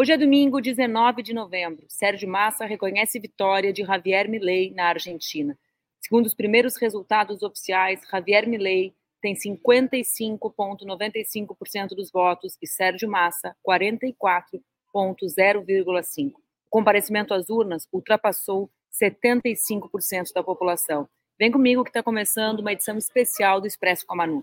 Hoje é domingo, 19 de novembro. Sérgio Massa reconhece vitória de Javier Milei na Argentina. Segundo os primeiros resultados oficiais, Javier Milei tem 55,95% dos votos e Sérgio Massa 44,0,5%. O comparecimento às urnas ultrapassou 75% da população. Vem comigo que está começando uma edição especial do Expresso com a Manu.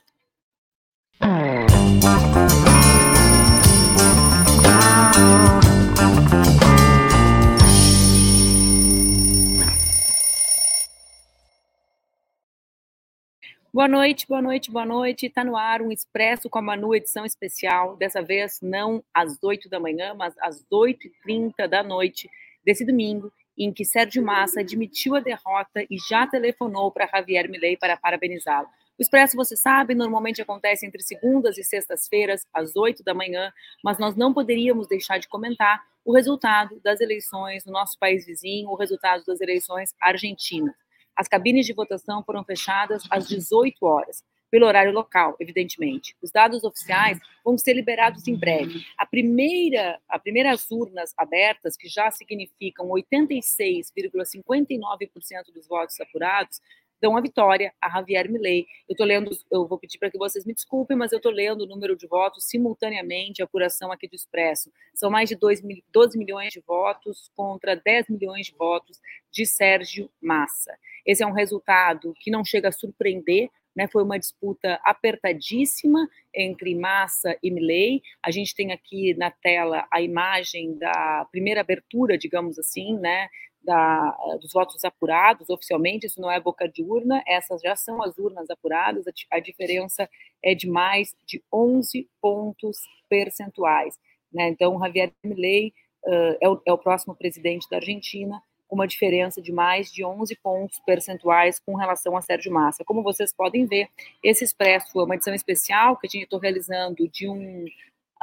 Boa noite, boa noite, boa noite. Está no ar um Expresso com a Manu, edição especial. Dessa vez, não às 8 da manhã, mas às 8h30 da noite desse domingo, em que Sérgio Massa admitiu a derrota e já telefonou para Javier Milei para parabenizá-lo. O Expresso, você sabe, normalmente acontece entre segundas e sextas-feiras, às 8 da manhã, mas nós não poderíamos deixar de comentar o resultado das eleições no nosso país vizinho, o resultado das eleições argentinas. As cabines de votação foram fechadas às 18 horas, pelo horário local, evidentemente. Os dados oficiais vão ser liberados em breve. A primeira, a primeiras urnas abertas, que já significam 86,59% dos votos apurados, dão a vitória a Javier Milei. Eu estou lendo, eu vou pedir para que vocês me desculpem, mas eu estou lendo o número de votos simultaneamente, a apuração aqui do Expresso. São mais de 2, 12 milhões de votos contra 10 milhões de votos de Sérgio Massa. Esse é um resultado que não chega a surpreender, né, foi uma disputa apertadíssima entre Massa e Milley. A gente tem aqui na tela a imagem da primeira abertura, digamos assim, né, da, eh, dos votos apurados oficialmente, isso não é boca de urna, essas já são as urnas apuradas, a, a diferença é de mais de 11 pontos percentuais. Né? Então, Javier Milei uh, é, o, é o próximo presidente da Argentina, com uma diferença de mais de 11 pontos percentuais com relação a Sérgio Massa. Como vocês podem ver, esse Expresso é uma edição especial que gente estou realizando de um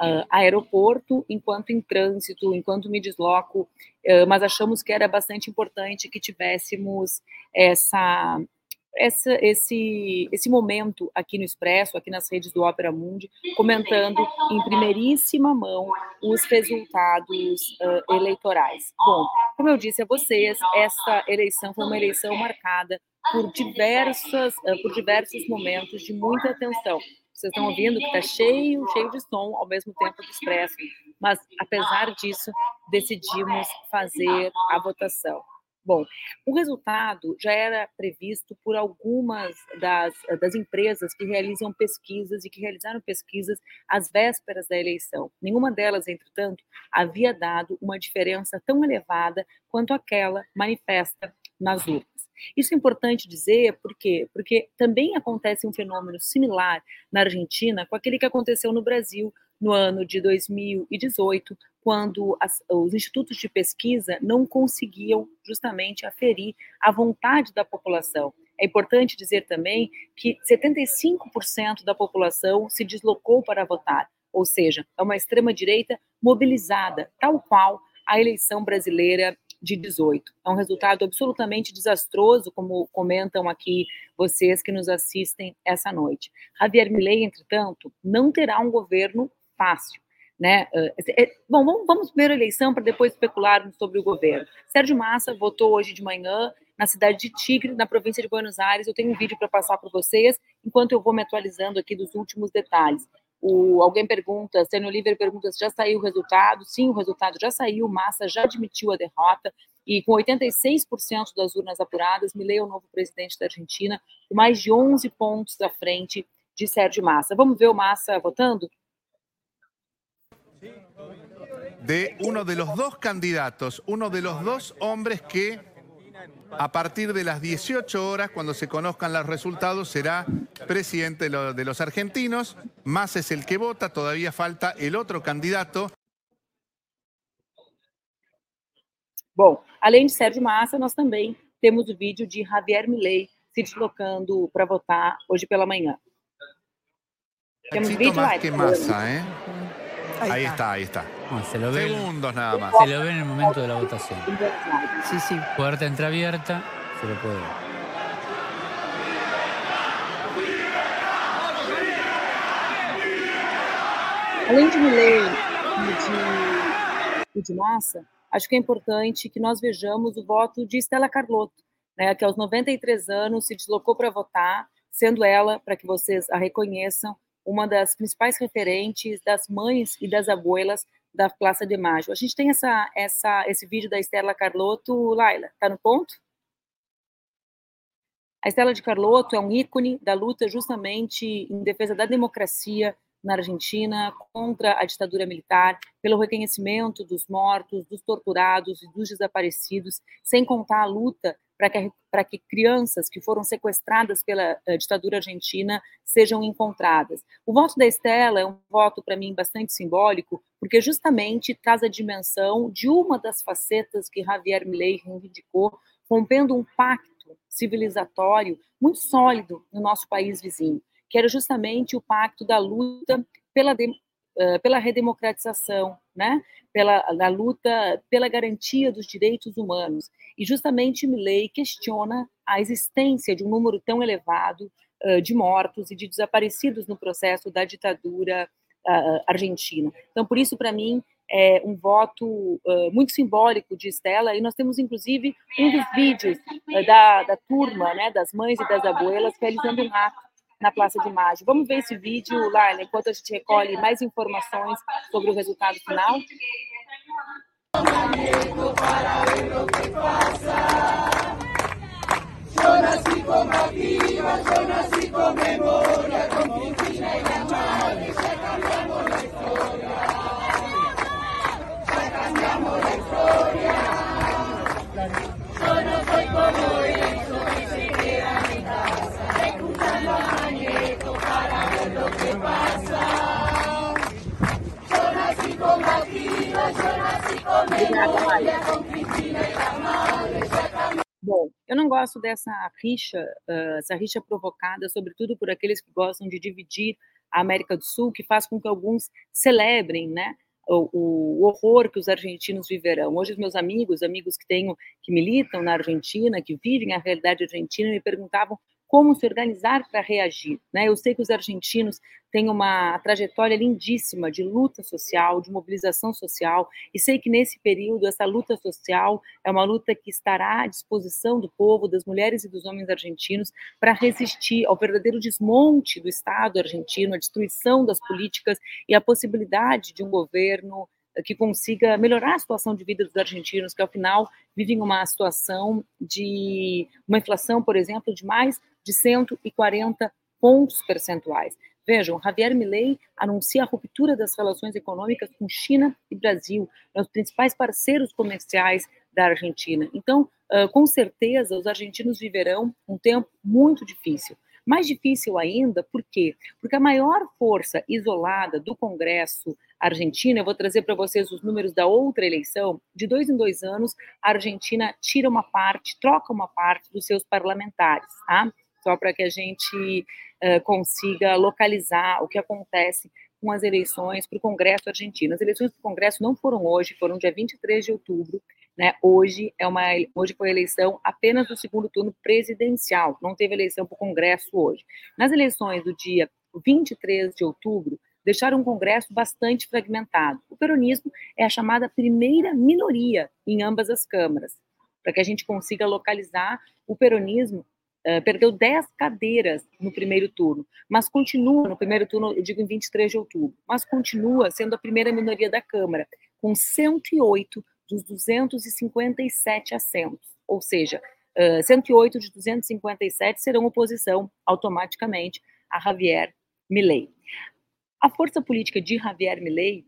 uh, aeroporto enquanto em trânsito, enquanto me desloco, uh, mas achamos que era bastante importante que tivéssemos essa, essa, esse, esse momento aqui no Expresso, aqui nas redes do Ópera Mundi, comentando em primeiríssima mão os resultados uh, eleitorais. Bom, como eu disse a vocês, essa eleição foi uma eleição marcada por diversas, por diversos momentos de muita atenção vocês estão ouvindo que está cheio, cheio de som ao mesmo tempo do expresso. Mas, apesar disso, decidimos fazer a votação. Bom, o resultado já era previsto por algumas das, das empresas que realizam pesquisas e que realizaram pesquisas às vésperas da eleição. Nenhuma delas, entretanto, havia dado uma diferença tão elevada quanto aquela manifesta nas urnas. Isso é importante dizer, por quê? Porque também acontece um fenômeno similar na Argentina com aquele que aconteceu no Brasil no ano de 2018, quando as, os institutos de pesquisa não conseguiam justamente aferir a vontade da população. É importante dizer também que 75% da população se deslocou para votar, ou seja, é uma extrema-direita mobilizada, tal qual a eleição brasileira de 18. É um resultado absolutamente desastroso, como comentam aqui vocês que nos assistem essa noite. Javier Milei, entretanto, não terá um governo fácil. Né? É, bom, vamos, vamos primeiro eleição para depois especularmos sobre o governo. Sérgio Massa votou hoje de manhã na cidade de Tigre, na província de Buenos Aires. Eu tenho um vídeo para passar para vocês, enquanto eu vou me atualizando aqui dos últimos detalhes. O, alguém pergunta, Sênio Oliver pergunta se já saiu o resultado. Sim, o resultado já saiu, Massa já admitiu a derrota, e com 86% das urnas apuradas, Milei é o novo presidente da Argentina, com mais de 11 pontos à frente de Sérgio Massa. Vamos ver o Massa votando? De los dos candidatos, uno de los dos hombres que a partir de las 18 horas, cuando se conozcan los resultados, será presidente de los argentinos. Más es el que vota, todavía falta el otro candidato. Bom, além de Sérgio Massa, nós também temos o vídeo de Javier Milei se deslocando para votar hoje pela manhã. Temos vídeo más que Massa, ¿eh? Ahí, ahí está. está, ahí está. Se lo ve Segundos nada más. Se lo ve en el momento de la votación. Sí, sí. Puerta entreabierta, se lo puede ver. Além de Milley e de e de massa, acho que é importante que nós vejamos o voto de Stella Carlotto, né, que aos 93 anos se deslocou para votar, sendo ela, para que vocês a reconheçam, uma das principais referentes das mães e das abuelas da Praça de Maio. A gente tem essa, essa, esse vídeo da Estela Carlotto. Laila, está no ponto? A Estela de Carlotto é um ícone da luta justamente em defesa da democracia na Argentina contra a ditadura militar, pelo reconhecimento dos mortos, dos torturados e dos desaparecidos, sem contar a luta para que, que crianças que foram sequestradas pela uh, ditadura argentina sejam encontradas. O voto da Estela é um voto, para mim, bastante simbólico, porque justamente traz a dimensão de uma das facetas que Javier Milei reivindicou, rompendo um pacto civilizatório muito sólido no nosso país vizinho, que era justamente o pacto da luta pela, de, pela redemocratização, né? pela da luta pela garantia dos direitos humanos. E justamente Milley questiona a existência de um número tão elevado uh, de mortos e de desaparecidos no processo da ditadura uh, argentina. Então, por isso, para mim, é um voto uh, muito simbólico de Estela, e nós temos, inclusive, um dos vídeos da, da turma, né, das mães e das abuelas, realizando um ato na Praça de Maio. Vamos ver esse vídeo, Laila, enquanto a gente recolhe mais informações sobre o resultado final la madre, ya cambiamos la historia. Ya cambiamos la historia. Yo no soy como eso que se queda en casa, escuchando a Nieto para ver lo que pasa. Yo nací combativa, yo nací con memoria, con Cristina y la madre, Bom, eu não gosto dessa rixa, uh, essa rixa provocada, sobretudo por aqueles que gostam de dividir a América do Sul, que faz com que alguns celebrem, né, o, o, horror que os argentinos viverão. Hoje, os meus amigos, amigos que tenho que militam na Argentina, que vivem a realidade argentina, me perguntavam como se organizar para reagir. Né? Eu sei que os argentinos têm uma trajetória lindíssima de luta social, de mobilização social, e sei que nesse período essa luta social é uma luta que estará à disposição do povo, das mulheres e dos homens argentinos, para resistir ao verdadeiro desmonte do Estado argentino, a destruição das políticas e a possibilidade de um governo que consiga melhorar a situação de vida dos argentinos, que ao final vivem uma situação de uma inflação, por exemplo, de mais de 140 pontos percentuais. Vejam, Javier Milei anuncia a ruptura das relações econômicas com China e Brasil, os principais parceiros comerciais da Argentina. Então, com certeza, os argentinos viverão um tempo muito difícil. Mais difícil ainda, por quê? Porque a maior força isolada do Congresso argentino, eu vou trazer para vocês os números da outra eleição, de dois em dois anos, a Argentina tira uma parte, troca uma parte dos seus parlamentares, tá? Só para que a gente uh, consiga localizar o que acontece com as eleições para o Congresso argentino. As eleições para o Congresso não foram hoje, foram dia 23 de outubro, né? Hoje é uma hoje foi eleição apenas do segundo turno presidencial, não teve eleição para o Congresso hoje. Nas eleições do dia 23 de outubro, deixaram um Congresso bastante fragmentado. O peronismo é a chamada primeira minoria em ambas as câmaras. Para que a gente consiga localizar, o peronismo Perdeu 10 cadeiras no primeiro turno, mas continua, no primeiro turno, eu digo em 23 de outubro, mas continua sendo a primeira minoria da Câmara, com 108 dos 257 assentos, ou seja, uh, 108 de 257 serão oposição automaticamente a Javier Milei. A força política de Javier Milei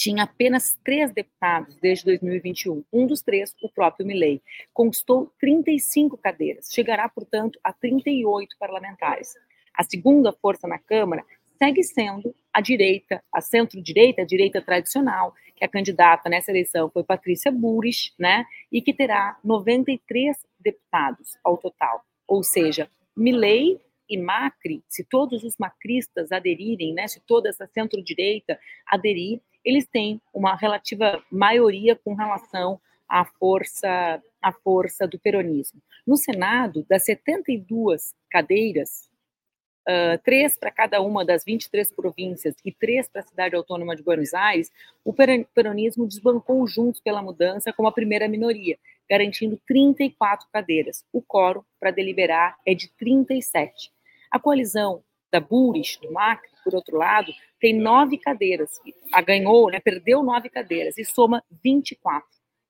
tinha apenas três deputados desde 2021. Um dos três, o próprio Milei, conquistou 35 cadeiras, chegará, portanto, a 38 parlamentares. A segunda força na Câmara segue sendo a direita, a centro-direita, a direita tradicional, que a candidata nessa eleição foi Patrícia Burris, né, e que terá 93 deputados ao total. Ou seja, Milley e Macri, se todos os macristas aderirem, né, se toda essa centro-direita aderir, eles têm uma relativa maioria com relação à força, à força do peronismo. No Senado, das 72 cadeiras uh, três para cada uma das 23 províncias e três para a cidade autônoma de Buenos Aires, o peronismo desbancou Juntos pela Mudança como a primeira minoria, garantindo 34 cadeiras. O coro para deliberar é de 37. A coalizão da Buris, do Macri, por outro lado, tem nove cadeiras. A ganhou, né, perdeu nove cadeiras e soma 24.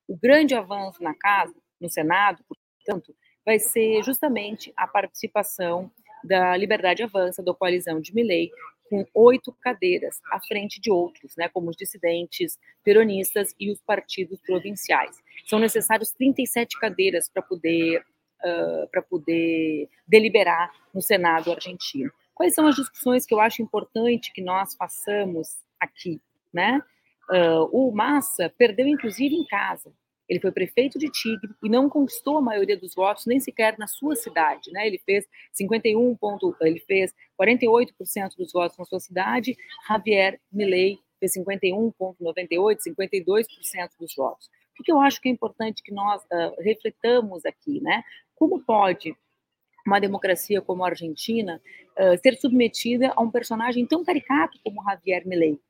O grande avanço na casa, no Senado, portanto, vai ser justamente a participação da Liberdade Avança, da coalizão de Milley, com oito cadeiras à frente de outros, né, como os dissidentes peronistas e os partidos provinciais. São necessários 37 cadeiras para poder uh, para poder deliberar no Senado argentino. Quais são as discussões que eu acho importante que nós façamos aqui, né? Uh, o Massa perdeu inclusive em casa. Ele foi prefeito de Tigre e não conquistou a maioria dos votos nem sequer na sua cidade, né? Ele fez 51 ponto, ele fez 48% dos votos na sua cidade. Javier Milei fez 51,98, 52% dos votos. O que eu acho que é importante que nós uh, refletamos aqui, né? Como pode uma democracia como a Argentina uh, ser submetida a um personagem tão caricato como Javier Milei?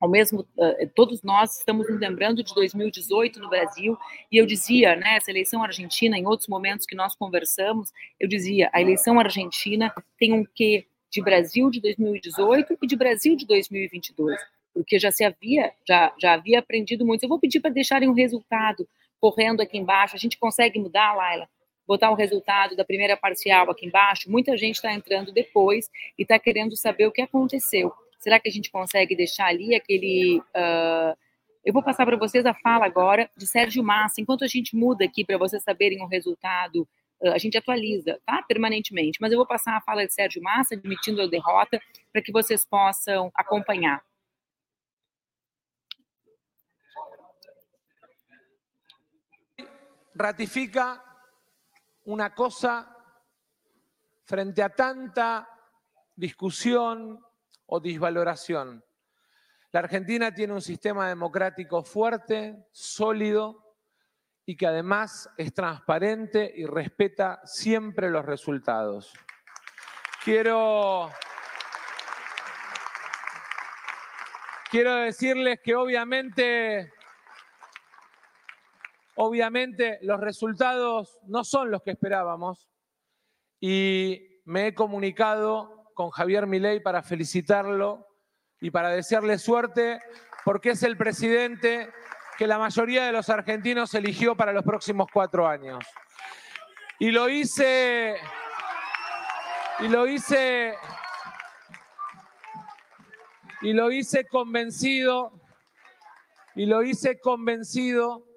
ao mesmo uh, todos nós estamos nos lembrando de 2018 no Brasil e eu dizia né essa eleição argentina em outros momentos que nós conversamos eu dizia a eleição argentina tem um quê de Brasil de 2018 e de Brasil de 2022 porque já se havia já já havia aprendido muito eu vou pedir para deixarem o um resultado correndo aqui embaixo a gente consegue mudar Laila botar o resultado da primeira parcial aqui embaixo muita gente está entrando depois e está querendo saber o que aconteceu Será que a gente consegue deixar ali aquele. Uh, eu vou passar para vocês a fala agora de Sérgio Massa. Enquanto a gente muda aqui para vocês saberem o resultado, uh, a gente atualiza, tá? Permanentemente. Mas eu vou passar a fala de Sérgio Massa, admitindo a derrota, para que vocês possam acompanhar. Ratifica uma coisa frente a tanta discussão o disvaloración. La Argentina tiene un sistema democrático fuerte, sólido y que además es transparente y respeta siempre los resultados. Quiero, quiero decirles que obviamente, obviamente los resultados no son los que esperábamos y me he comunicado con Javier Milei para felicitarlo y para desearle suerte, porque es el presidente que la mayoría de los argentinos eligió para los próximos cuatro años. Y lo hice, y lo hice, y lo hice convencido, y lo hice convencido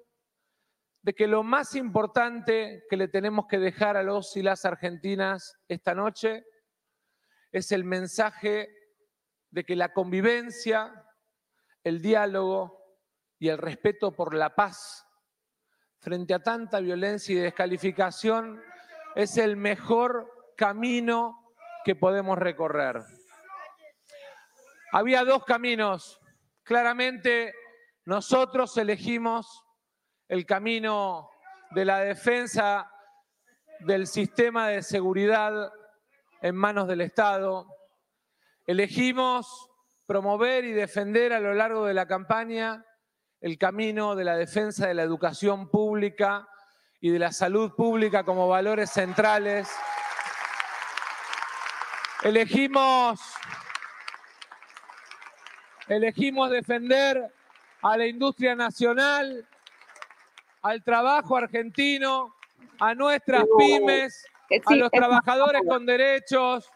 de que lo más importante que le tenemos que dejar a los y las argentinas esta noche es el mensaje de que la convivencia, el diálogo y el respeto por la paz frente a tanta violencia y descalificación es el mejor camino que podemos recorrer. Había dos caminos. Claramente nosotros elegimos el camino de la defensa del sistema de seguridad en manos del Estado. Elegimos promover y defender a lo largo de la campaña el camino de la defensa de la educación pública y de la salud pública como valores centrales. Elegimos, elegimos defender a la industria nacional, al trabajo argentino, a nuestras pymes a los trabalhadores com direitos.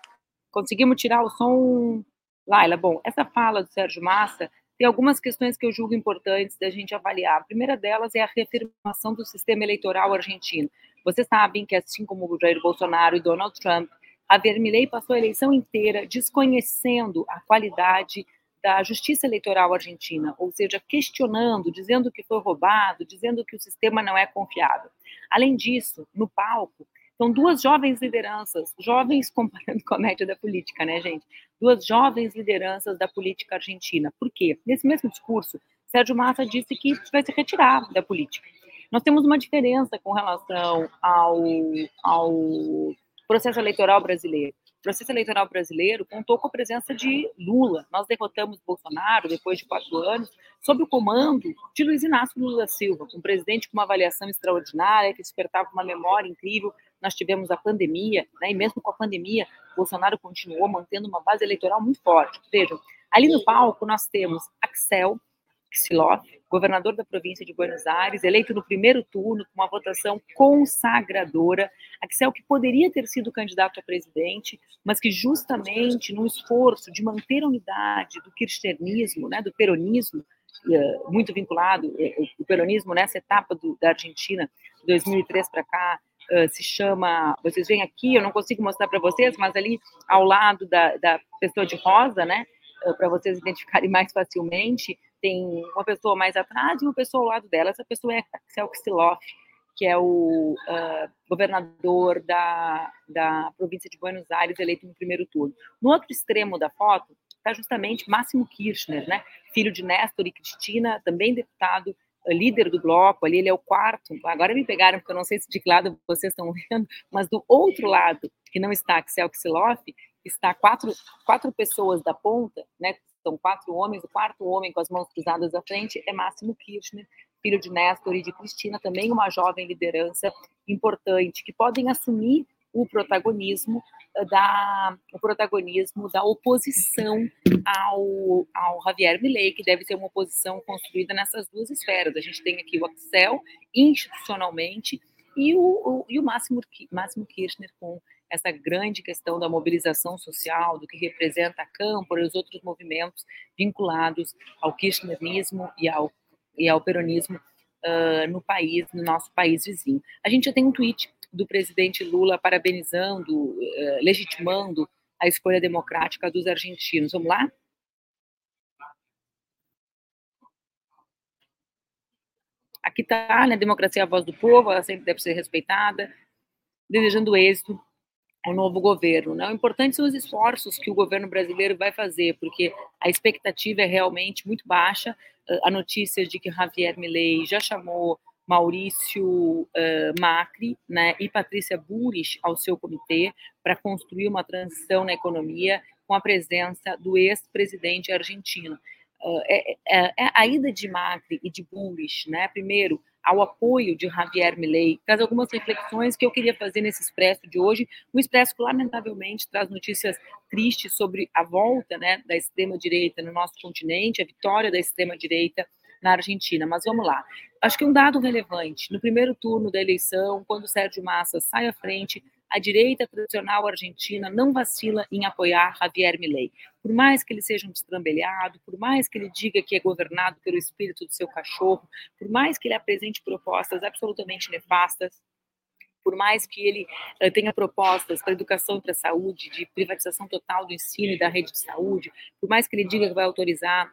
Conseguimos tirar o som, Laila. Bom, essa fala do Sérgio Massa tem algumas questões que eu julgo importantes da gente avaliar. A primeira delas é a reafirmação do sistema eleitoral argentino. Vocês sabem que, assim como o Jair Bolsonaro e Donald Trump, Javier Milei passou a eleição inteira desconhecendo a qualidade da justiça eleitoral argentina, ou seja, questionando, dizendo que foi roubado, dizendo que o sistema não é confiável. Além disso, no palco, são duas jovens lideranças, jovens comparando com a média da política, né, gente? Duas jovens lideranças da política argentina. Por quê? Nesse mesmo discurso, Sérgio Massa disse que vai se retirar da política. Nós temos uma diferença com relação ao, ao processo eleitoral brasileiro. O processo eleitoral brasileiro contou com a presença de Lula. Nós derrotamos Bolsonaro depois de quatro anos, sob o comando de Luiz Inácio Lula da Silva, um presidente com uma avaliação extraordinária, que despertava uma memória incrível. Nós tivemos a pandemia, né, e mesmo com a pandemia, Bolsonaro continuou mantendo uma base eleitoral muito forte. Vejam, ali no palco nós temos Axel Kicillof, governador da província de Buenos Aires, eleito no primeiro turno com uma votação consagradora. Axel que poderia ter sido candidato a presidente, mas que justamente no esforço de manter a unidade do kirchnerismo, né, do peronismo, eh, muito vinculado, eh, o peronismo nessa etapa do, da Argentina, de 2003 para cá, Uh, se chama, vocês veem aqui, eu não consigo mostrar para vocês, mas ali ao lado da, da pessoa de rosa, né, para vocês identificarem mais facilmente, tem uma pessoa mais atrás e uma pessoa ao lado dela. Essa pessoa é Axel Kicillof, que é o uh, governador da, da província de Buenos Aires, eleito no primeiro turno. No outro extremo da foto está justamente Máximo Kirchner, né? filho de Néstor e Cristina, também deputado, uh, líder do bloco, ali ele é o quarto. Agora me pegaram, porque eu não sei se de que lado vocês estão vendo, mas do outro lado, que não está Axel Kicillof, está quatro, quatro pessoas da ponta, né, são quatro homens, o quarto homem com as mãos cruzadas à frente é Máximo Kirchner, filho de Néstor e de Cristina, também uma jovem liderança importante, que podem assumir o protagonismo eh, da o protagonismo da oposição ao, ao Javier Milei, que deve ser uma oposição construída nessas duas esferas. A gente tem aqui o Axel institucionalmente e o, o, e o Máximo, Máximo Kirchner com essa grande questão da mobilização social, do que representa a Câmpora e os outros movimentos vinculados ao kirchnerismo e ao, e ao peronismo uh, no país, no nosso país vizinho. A gente já tem um tweet do presidente Lula parabenizando, uh, legitimando a escolha democrática dos argentinos. Vamos lá? Aqui está, né? Democracia é a voz do povo, ela sempre deve ser respeitada. Desejando êxito o novo governo. Né? O importante são os esforços que o governo brasileiro vai fazer, porque a expectativa é realmente muito baixa. A notícia de que Javier Milei já chamou Maurício uh, Macri né, e Patrícia Burris ao seu comitê para construir uma transição na economia com a presença do ex-presidente argentino. Uh, é, é, é, a ida de Macri e de Burris, né, primeiro, ao apoio de Javier Milei, traz algumas reflexões que eu queria fazer nesse Expresso de hoje. O Expresso, lamentavelmente, traz notícias tristes sobre a volta né, da extrema-direita no nosso continente, a vitória da extrema-direita na Argentina. Mas vamos lá. Acho que um dado relevante: no primeiro turno da eleição, quando Sérgio Massa sai à frente, a direita tradicional argentina não vacila em apoiar Javier Milei. Por mais que ele seja um destrambelhado, por mais que ele diga que é governado pelo espírito do seu cachorro, por mais que ele apresente propostas absolutamente nefastas, por mais que ele uh, tenha propostas para educação e para saúde, de privatização total do ensino e da rede de saúde, por mais que ele diga que vai autorizar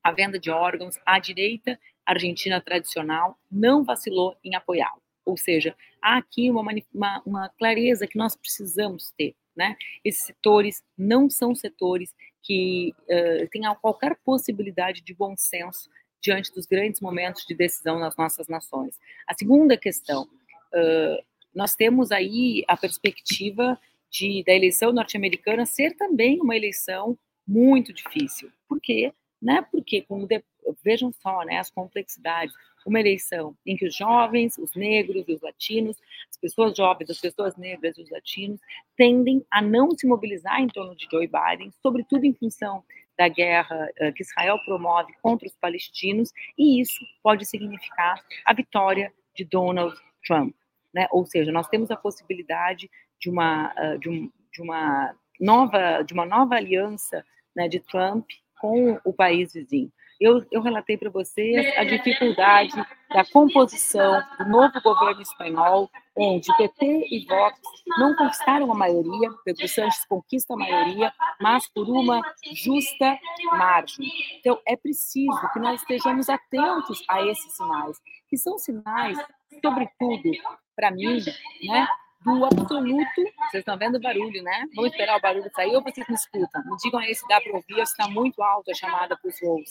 a venda de órgãos, a direita argentina tradicional não vacilou em apoiá-lo. Ou seja, há aqui uma, uma, uma clareza que nós precisamos ter. Né? Esses setores não são setores que uh, tenham qualquer possibilidade de bom senso diante dos grandes momentos de decisão nas nossas nações. A segunda questão, uh, nós temos aí a perspectiva de, da eleição norte-americana ser também uma eleição muito difícil. Por quê? Né? Porque, como de, vejam só né, as complexidades uma eleição em que os jovens, os negros e os latinos, as pessoas jovens, as pessoas negras e os latinos tendem a não se mobilizar em torno de Joe Biden, sobretudo em função da guerra uh, que Israel promove contra os palestinos, e isso pode significar a vitória de Donald Trump. Né? Ou seja, nós temos a possibilidade de uma, uh, de, um, de, uma nova, de uma nova aliança né, de Trump com o país vizinho. Eu, eu relatei para vocês a dificuldade da composição do novo governo espanhol, onde PT e Vox não conquistaram a maioria, Pedro Sanches conquista a maioria, mas por uma justa margem. Então, é preciso que nós estejamos atentos a esses sinais, que são sinais, sobretudo, para mim, né, do absoluto. Vocês estão vendo o barulho, né? Vamos esperar o barulho sair ou vocês me escutam? Me digam aí se dá para ouvir ou se está muito alto a chamada para os voos.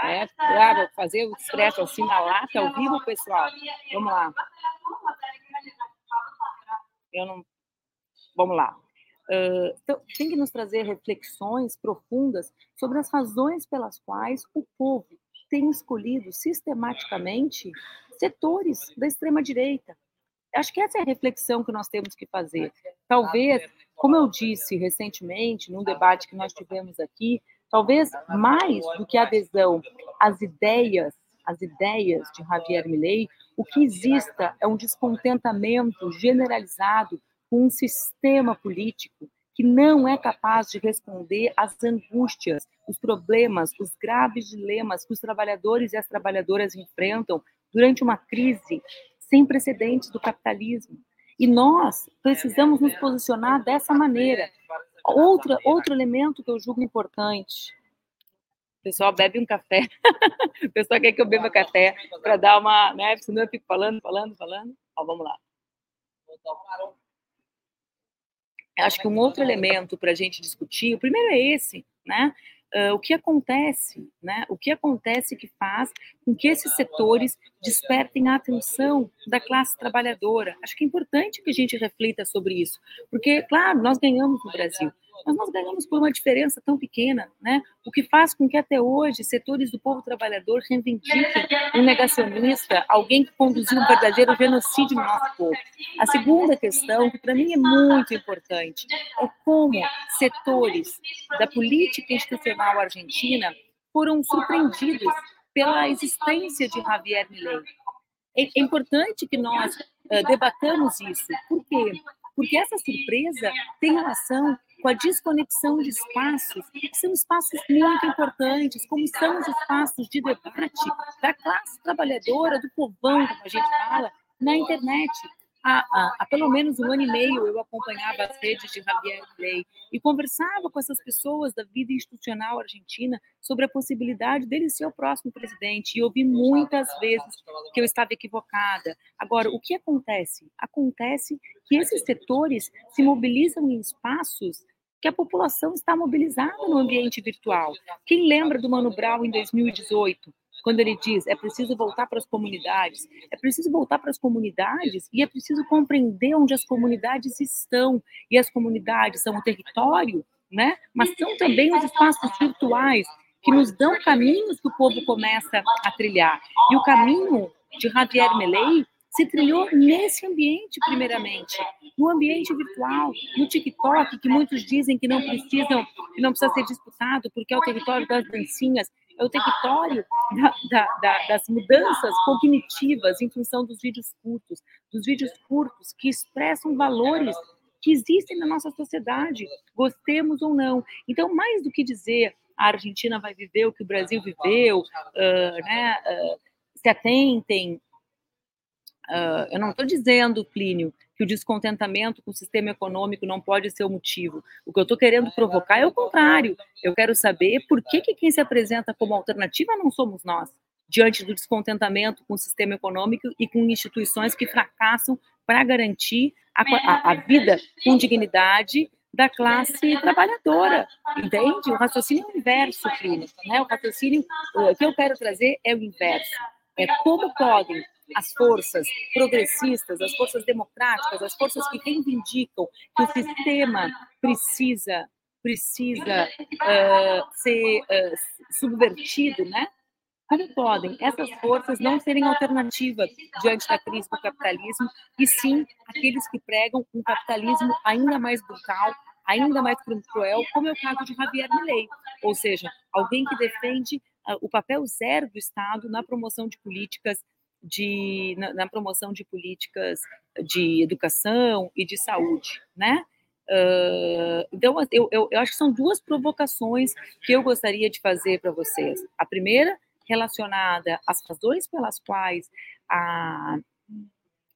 É, claro, fazer o expresso assim na lata, ao vivo, pessoal. Vamos lá. eu não. Vamos lá. Então, tem que nos trazer reflexões profundas sobre as razões pelas quais o povo tem escolhido sistematicamente setores da extrema-direita. Acho que essa é a reflexão que nós temos que fazer. Talvez, como eu disse recentemente, num debate que nós tivemos aqui, talvez mais do que adesão às ideias, às ideias de Javier Milei, o que exista é um descontentamento generalizado com um sistema político que não é capaz de responder às angústias, os problemas, os graves dilemas que os trabalhadores e as trabalhadoras enfrentam durante uma crise sem precedentes do capitalismo. E nós precisamos nos posicionar dessa maneira. Outra, outro elemento que eu julgo importante. O pessoal bebe um café. o pessoal quer que eu beba café para dar uma. Né? Senão eu fico falando, falando, falando. Ó, vamos lá. Acho que um outro elemento para a gente discutir, o primeiro é esse, né? Uh, o que acontece, né? O que acontece que faz com que esses setores despertem a atenção da classe trabalhadora? Acho que é importante que a gente reflita sobre isso, porque, claro, nós ganhamos no Brasil, mas nós ganhamos por uma diferença tão pequena, né? O que faz com que até hoje setores do povo trabalhador reivindiquem um negacionista, alguém que conduziu um verdadeiro genocídio no nosso povo. A segunda questão, que para mim é muito importante, é como setores da política institucional argentina foram surpreendidos pela existência de Javier Milei. É, é importante que nós uh, debatamos isso. Por quê? Porque essa surpresa tem relação com a desconexão de espaços, que são espaços muito importantes, como são os espaços de debate da classe trabalhadora, do povão, como a gente fala, na internet. Há, há, há, pelo menos um ano e meio eu acompanhava as redes de Javier Milei e conversava com essas pessoas da vida institucional argentina sobre a possibilidade dele ser o próximo presidente e ouvi muitas vezes que eu estava equivocada. Agora, o que acontece? Acontece que esses setores se mobilizam em espaços que a população está mobilizada no ambiente virtual. Quem lembra do Mano Brown em 2018, quando ele diz é preciso voltar para as comunidades? É preciso voltar para as comunidades e é preciso compreender onde as comunidades estão. E as comunidades são o território, né? mas são também os espaços virtuais que nos dão caminhos que o povo começa a trilhar. E o caminho de Javier Melei se trilhou nesse ambiente, primeiramente, no ambiente virtual, no TikTok, que muitos dizem que não precisam, que não precisa ser disputado, porque é o território das dancinhas, é o território da, da, da, das mudanças cognitivas em função dos vídeos curtos, dos vídeos curtos que expressam valores que existem na nossa sociedade, gostemos ou não. Então, mais do que dizer a Argentina vai viver o que o Brasil viveu, uh, né, uh, se atentem Uh, eu não estou dizendo, Plínio, que o descontentamento com o sistema econômico não pode ser o motivo. O que eu estou querendo provocar é o contrário. Eu quero saber por que, que quem se apresenta como alternativa não somos nós, diante do descontentamento com o sistema econômico e com instituições que fracassam para garantir a, a, a vida com dignidade da classe trabalhadora, entende? O raciocínio é o inverso, Plínio. Né? O raciocínio, o que eu quero trazer é o inverso. É como podem as forças progressistas, as forças democráticas, as forças que reivindicam que o sistema precisa precisa uh, ser uh, subvertido, né? Como podem essas forças não serem alternativa diante da crise do capitalismo e sim aqueles que pregam um capitalismo ainda mais brutal, ainda mais cruel, como é o caso de Javier Milei, ou seja, alguém que defende uh, o papel zero do Estado na promoção de políticas de, na, na, promoção de políticas de educação e de saúde, né? Uh, então, eu, eu, eu, acho que são duas provocações que eu gostaria de fazer para vocês. A primeira, relacionada às razões pelas quais a,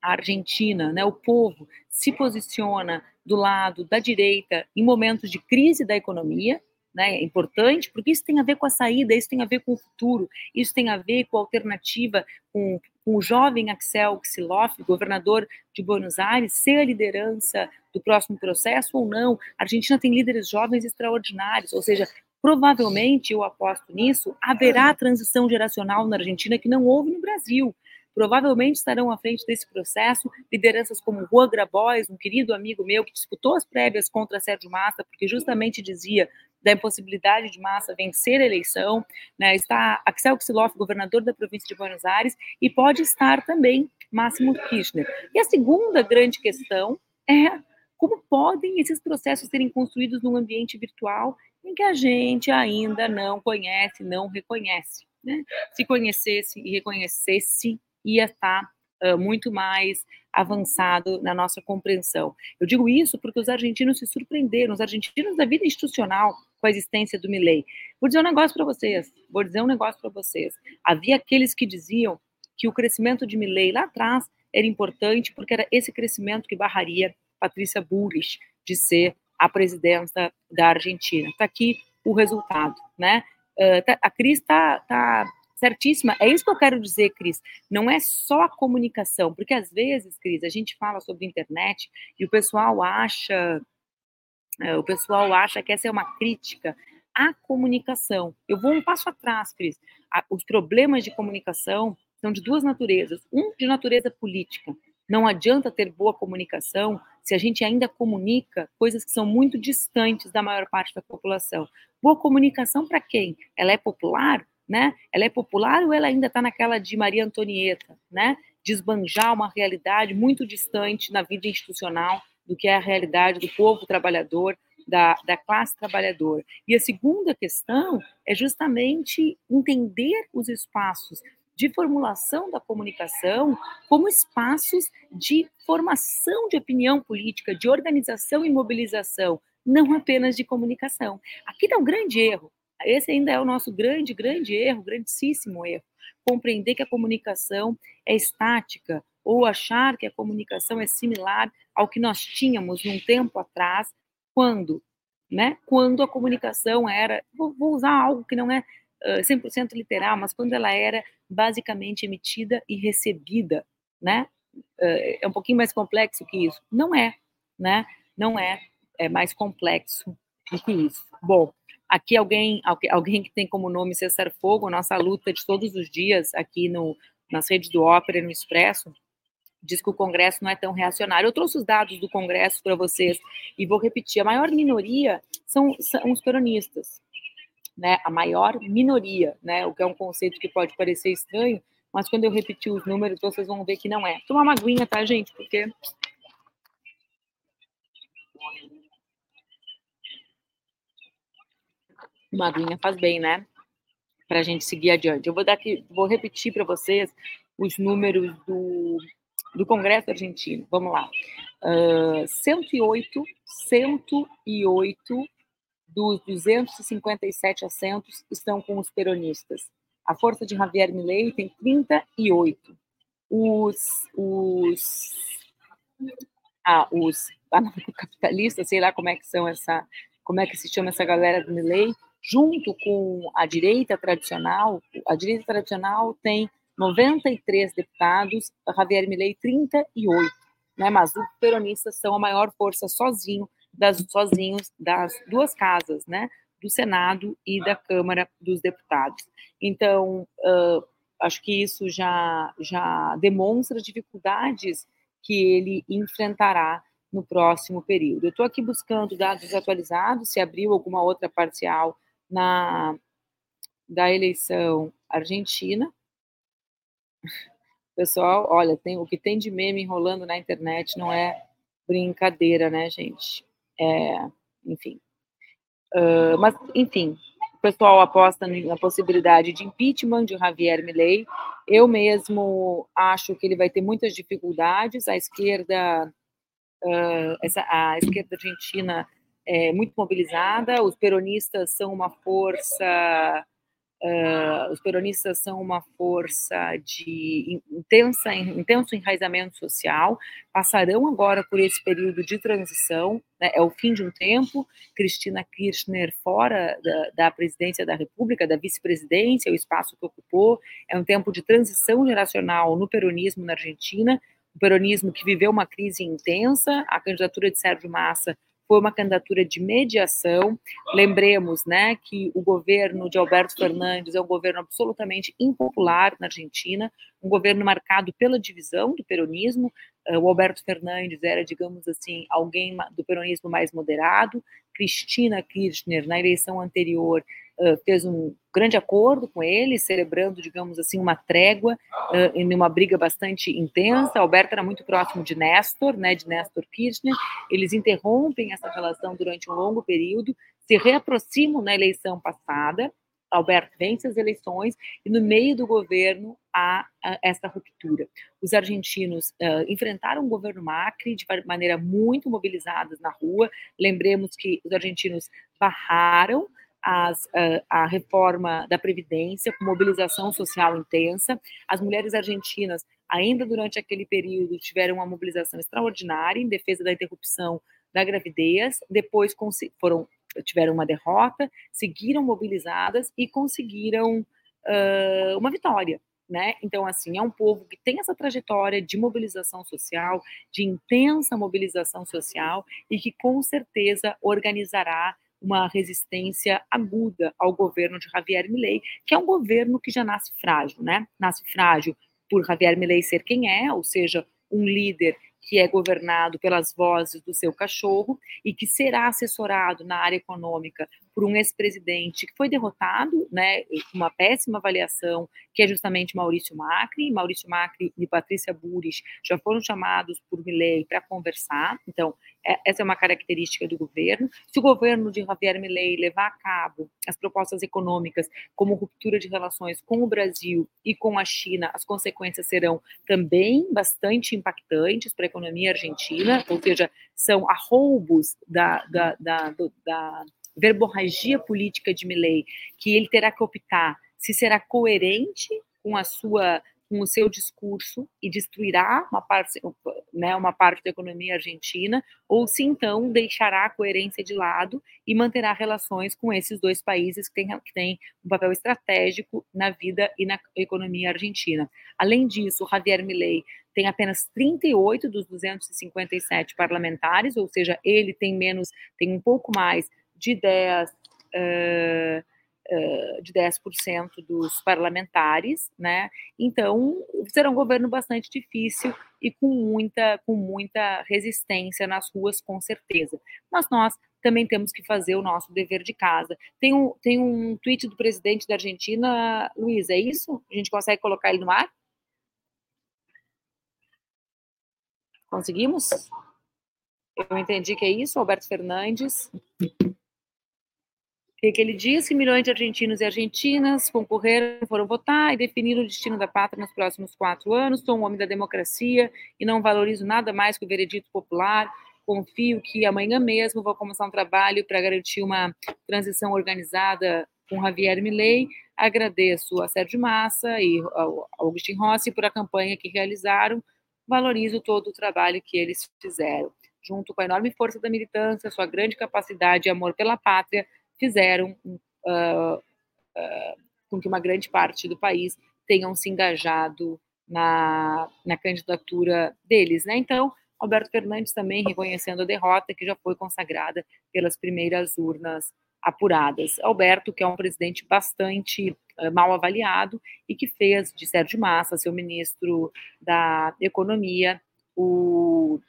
a Argentina, né, o povo, se posiciona do lado da direita em momentos de crise da economia, né, é importante, porque isso tem a ver com a saída, isso tem a ver com o futuro, isso tem a ver com a alternativa, com, com o jovem Axel Kicillof, governador de Buenos Aires, ser a liderança do próximo processo ou não. A Argentina tem líderes jovens extraordinários, ou seja, provavelmente, eu aposto nisso, haverá transição geracional na Argentina que não houve no Brasil. provavelmente estarão à frente desse processo lideranças como Juan Grabois, um querido amigo meu que disputou as prévias contra Sérgio Massa, porque justamente dizia da impossibilidade de Massa vencer a eleição, né? está Axel Kicillof, governador da província de Buenos Aires, e pode estar também Máximo Kirchner. E a segunda grande questão é como podem esses processos serem construídos num ambiente virtual em que a gente ainda não conhece, não reconhece. Né? Se conhecesse e reconhecesse, ia estar uh, muito mais avançado na nossa compreensão. Eu digo isso porque os argentinos se surpreenderam, os argentinos da vida institucional com a existência do Milley. Vou dizer um negócio para vocês, vou dizer um negócio para vocês. Havia aqueles que diziam que o crescimento de Milley lá atrás era importante porque era esse crescimento que barraria Patrícia Bullrich de ser a presidenta da Argentina. Está aqui o resultado, né? Uh, tá, a Cris está tá certíssima. É isso que eu quero dizer, Cris. Não é só a comunicação, porque às vezes, Cris, a gente fala sobre internet e o pessoal acha, o pessoal acha que essa é uma crítica à comunicação. Eu vou um passo atrás, Cris. os problemas de comunicação são de duas naturezas. Um de natureza política. Não adianta ter boa comunicação se a gente ainda comunica coisas que são muito distantes da maior parte da população. Boa comunicação para quem? Ela é popular, né? Ela é popular ou ela ainda está naquela de Maria Antonieta, né? Desbanjar uma realidade muito distante na vida institucional do que é a realidade do povo trabalhador, da, da classe trabalhadora. E a segunda questão é justamente entender os espaços de formulação da comunicação como espaços de formação de opinião política, de organização e mobilização, não apenas de comunicação. Aqui está um grande erro. Esse ainda é o nosso grande, grande erro, grandíssimo erro. Compreender que a comunicação é estática ou achar que a comunicação é similar ao que nós tínhamos num tempo atrás, quando, né? Quando a comunicação era, vou, usar algo que não é 100% literal, mas quando ela era basicamente emitida e recebida, né? é um pouquinho mais complexo que isso. Não é, né? Não é, é mais complexo do que isso. Bom, aqui alguém, alguém que tem como nome Cessar Fogo, nossa luta de todos os dias aqui no, nas redes do Ópera e no Expresso, diz que o Congresso não é tão reacionário. Eu trouxe os dados do Congresso para vocês e vou repetir: a maior minoria são, são os peronistas, né, a maior minoria, né, o que é um conceito que pode parecer estranho, mas quando eu repetir os números, vocês vão ver que não é. Toma uma aguinha, tá, gente? Porque uma aguinha faz bem, né? Para a gente seguir adiante. Eu vou dar aqui, vou repetir para vocês os números do, do Congresso Argentino. Vamos lá. Uh, 108, 108 dos 257 assentos estão com os peronistas. A força de Javier Milei tem 38. Os, os, ah, os anarcocapitalistas, sei lá como é que são essa, como é que se chama essa galera do Milei, junto com a direita tradicional, a direita tradicional tem 93 deputados, Javier Milei 38, né? Mas os peronistas são a maior força sozinho das, sozinhos das duas casas, né? Do Senado e da Câmara dos Deputados. Então, uh, acho que isso já, já demonstra as dificuldades que ele enfrentará no próximo período. Eu estou aqui buscando dados atualizados, se abriu alguma outra parcial na da eleição argentina. Pessoal, olha, tem o que tem de meme enrolando na internet não é brincadeira, né, gente? É, enfim. Uh, mas, enfim, o pessoal aposta na possibilidade de impeachment de Javier Milei. Eu mesmo acho que ele vai ter muitas dificuldades. A esquerda, uh, essa, a esquerda argentina é muito mobilizada. Os peronistas são uma força Uh, os peronistas são uma força de intensa, intenso enraizamento social, passarão agora por esse período de transição, né, é o fim de um tempo, Cristina Kirchner fora da, da presidência da República, da vice-presidência, o espaço que ocupou, é um tempo de transição geracional no peronismo na Argentina, o peronismo que viveu uma crise intensa, a candidatura de Sérgio Massa foi uma candidatura de mediação. Lembremos, né, que o governo de Alberto Fernandes é um governo absolutamente impopular na Argentina, um governo marcado pela divisão do peronismo. Uh, o Alberto Fernandes era, digamos assim, alguém do peronismo mais moderado. Cristina Kirchner, na eleição anterior, uh, fez um grande acordo com ele, celebrando, digamos assim, uma trégua uh, em uma briga bastante intensa. Alberto era muito próximo de Néstor, né, de Néstor Kirchner. Eles interrompem essa relação durante um longo período, se reaproximam na eleição passada. Alberto vence as eleições e no meio do governo há, essa ruptura. Os argentinos uh, enfrentaram o governo Macri de maneira muito mobilizadas na rua. Lembremos que os argentinos barraram as, a, a reforma da Previdência, com mobilização social intensa. As mulheres argentinas, ainda durante aquele período, tiveram uma mobilização extraordinária em defesa da interrupção da gravidez, depois foram, tiveram uma derrota, seguiram mobilizadas e conseguiram uh, uma vitória. Né? Então, assim, é um povo que tem essa trajetória de mobilização social, de intensa mobilização social e que com certeza organizará uma resistência aguda ao governo de Javier Milei, que é um governo que já nasce frágil, né? Nasce frágil por Javier Milei ser quem é, ou seja, um líder que é governado pelas vozes do seu cachorro e que será assessorado na área econômica por um ex-presidente que foi derrotado, né, com uma péssima avaliação, que é justamente Maurício Macri. Maurício Macri e Patrícia Buris já foram chamados por Milei para conversar. Então, essa é uma característica do governo. Se o governo de Javier Milei levar a cabo as propostas econômicas, como ruptura de relações com o Brasil e com a China, as consequências serão também bastante impactantes para a economia argentina, ou seja, são arroubos da, da, da, da verborragia política de Milley, que ele terá que optar se será coerente com a sua com o seu discurso e destruirá uma parte, né, uma parte da economia argentina, ou se então deixará a coerência de lado e manterá relações com esses dois países que têm, que têm um papel estratégico na vida e na economia argentina. Além disso, Javier Milei tem apenas 38 dos 257 parlamentares, ou seja, ele tem menos, tem um pouco mais de 10 uh, de 10% dos parlamentares, né? Então, será um governo bastante difícil e com muita, com muita resistência nas ruas, com certeza. Mas nós também temos que fazer o nosso dever de casa. Tem um, tem um tweet do presidente da Argentina, Luiz, é isso? A gente consegue colocar ele no ar? Conseguimos? Eu entendi que é isso, Alberto Fernandes que ele diz que milhões de argentinos e argentinas concorreram, foram votar e definiram o destino da pátria nos próximos quatro anos. Sou um homem da democracia e não valorizo nada mais que o veredito popular. Confio que amanhã mesmo vou começar um trabalho para garantir uma transição organizada com Javier Milei. Agradeço a Sérgio Massa e ao Agostinho Rossi por a campanha que realizaram. Valorizo todo o trabalho que eles fizeram. Junto com a enorme força da militância, sua grande capacidade e amor pela pátria, fizeram uh, uh, com que uma grande parte do país tenham se engajado na, na candidatura deles. Né? Então, Alberto Fernandes também reconhecendo a derrota que já foi consagrada pelas primeiras urnas apuradas. Alberto, que é um presidente bastante uh, mal avaliado e que fez de Sérgio Massa, seu ministro da Economia, o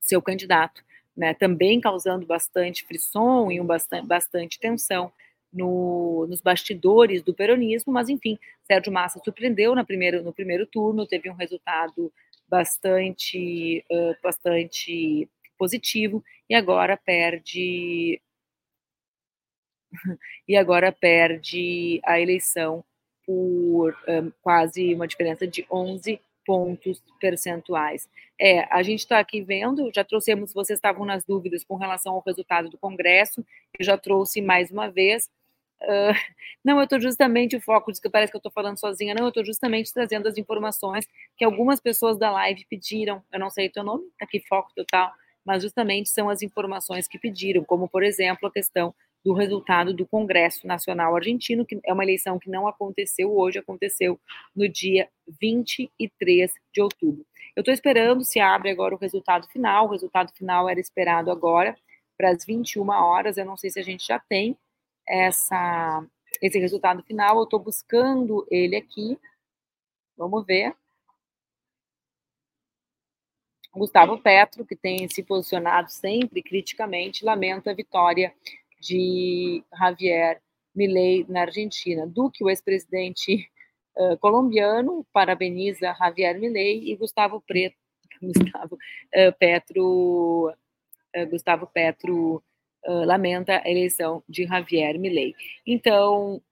seu candidato né, também causando bastante frisson e um bastante, bastante tensão no, nos bastidores do peronismo, mas enfim, Sérgio Massa surpreendeu na no primeiro turno, teve um resultado bastante, uh, bastante positivo e agora perde e agora perde a eleição por um, quase uma diferença de 11 pontos percentuais. É, a gente está aqui vendo, já trouxemos, vocês estavam nas dúvidas com relação ao resultado do Congresso, eu já trouxe mais uma vez. Uh, não, eu estou justamente, o foco, que parece que eu estou falando sozinha, não, eu estou justamente trazendo as informações que algumas pessoas da live pediram, eu não sei o teu nome, tá aqui foco total, mas justamente são as informações que pediram, como, por exemplo, a questão do resultado do Congresso Nacional Argentino, que é uma eleição que não aconteceu hoje, aconteceu no dia 23 de outubro. Eu estou esperando se abre agora o resultado final, o resultado final era esperado agora, para as 21 horas. Eu não sei se a gente já tem essa, esse resultado final. Eu estou buscando ele aqui. Vamos ver. Gustavo Petro, que tem se posicionado sempre criticamente, lamenta a vitória de Javier Milei na Argentina. Duque, o ex-presidente uh, colombiano, parabeniza Javier Milei e Gustavo, Preto, Gustavo uh, Petro, uh, Gustavo Petro lamenta a eleição de Javier Milei. Então,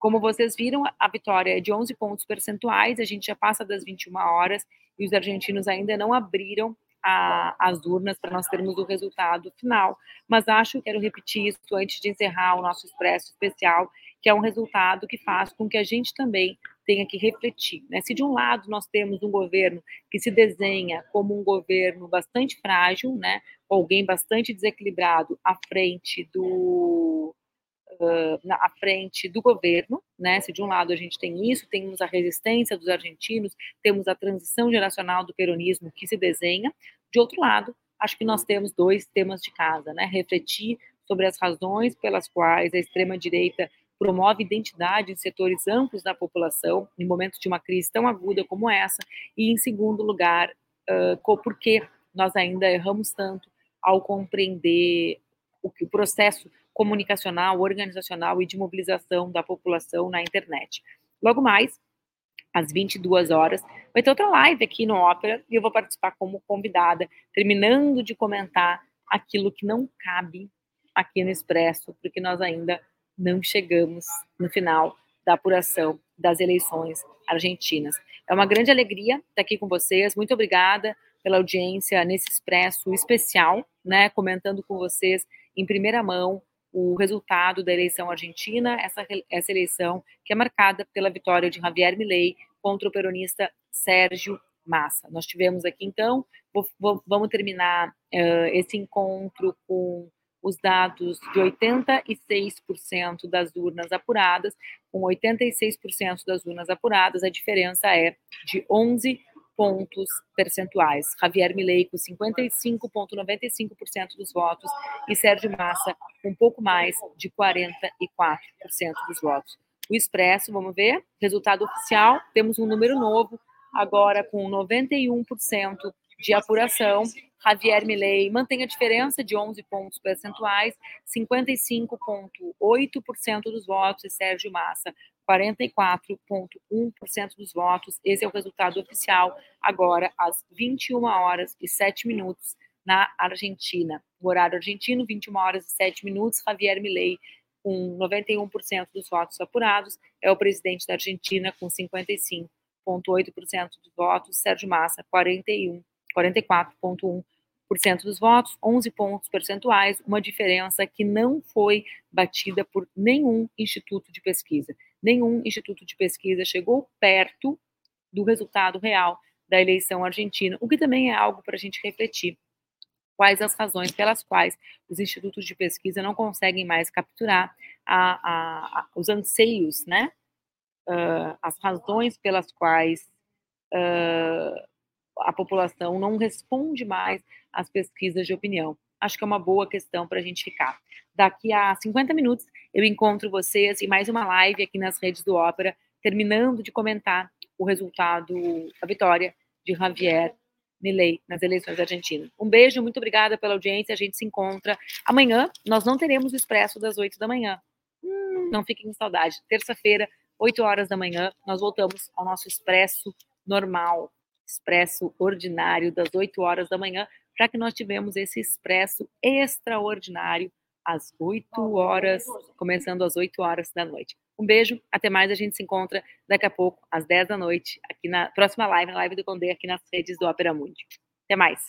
como vocês viram, a vitória é de 11 pontos percentuais, a gente já passa das 21 horas e os argentinos ainda não abriram as urnas para nós termos o resultado final. Mas acho, quero repetir isso antes de encerrar o nosso expresso especial, que é um resultado que faz com que a gente também tenha que refletir. Né? Se de um lado nós temos um governo que se desenha como um governo bastante frágil, né? alguém bastante desequilibrado à frente do uh, à frente do governo, né? Se de um lado a gente tem isso, temos a resistência dos argentinos, temos a transição geracional do peronismo que se desenha, de outro lado, acho que nós temos dois temas de casa, né? Refletir sobre as razões pelas quais a extrema-direita promove identidade em setores amplos da população, em momentos de uma crise tão aguda como essa, e, em segundo lugar, uh, por que nós ainda erramos tanto ao compreender o, que, o processo comunicacional, organizacional e de mobilização da população na internet. Logo mais, às 22 horas. Vai ter outra live aqui no Ópera e eu vou participar como convidada, terminando de comentar aquilo que não cabe aqui no Expresso, porque nós ainda não chegamos no final da apuração das eleições argentinas. É uma grande alegria estar aqui com vocês. Muito obrigada pela audiência nesse Expresso especial, né, comentando com vocês em primeira mão o resultado da eleição argentina, essa, essa eleição que é marcada pela vitória de Javier Milei contra o peronista Sérgio Massa. Nós tivemos aqui, então, vou, vou, vamos terminar uh, esse encontro com os dados de 86% das urnas apuradas, com 86% das urnas apuradas, a diferença é de 11 pontos percentuais. Javier Milei com 55,95% dos votos e Sérgio Massa com um pouco mais de 44% dos votos. O Expresso, vamos ver, resultado oficial, temos um número novo, agora com 91% de apuração. Javier Milei mantém a diferença de 11 pontos percentuais, 55,8% dos votos e Sérgio Massa 44,1% dos votos. Esse é o resultado oficial, agora às 21 horas e 7 minutos na Argentina. O horário argentino, 21 horas e 7 minutos. Javier Milei, com 91% dos votos apurados, é o presidente da Argentina, com 55,8% dos votos. Sérgio Massa, 41, 44,1% dos votos, 11 pontos percentuais, uma diferença que não foi batida por nenhum instituto de pesquisa nenhum instituto de pesquisa chegou perto do resultado real da eleição argentina, o que também é algo para a gente refletir. Quais as razões pelas quais os institutos de pesquisa não conseguem mais capturar a, a, a, os anseios, né? Uh, as razões pelas quais uh, a população não responde mais às pesquisas de opinião acho que é uma boa questão para a gente ficar. Daqui a 50 minutos eu encontro vocês em mais uma live aqui nas redes do Ópera, terminando de comentar o resultado, a vitória de Javier Milei nas eleições argentinas. Um beijo, muito obrigada pela audiência. A gente se encontra amanhã. Nós não teremos o expresso das 8 da manhã. Hum, não fiquem com saudade. Terça-feira, 8 horas da manhã, nós voltamos ao nosso expresso normal, expresso ordinário das 8 horas da manhã, já que nós tivemos esse expresso extraordinário às 8 horas, começando às 8 horas da noite. Um beijo, até mais, a gente se encontra daqui a pouco, às 10 da noite, aqui na próxima live, na live do Condé, aqui nas redes do Opera Mundi. Até mais.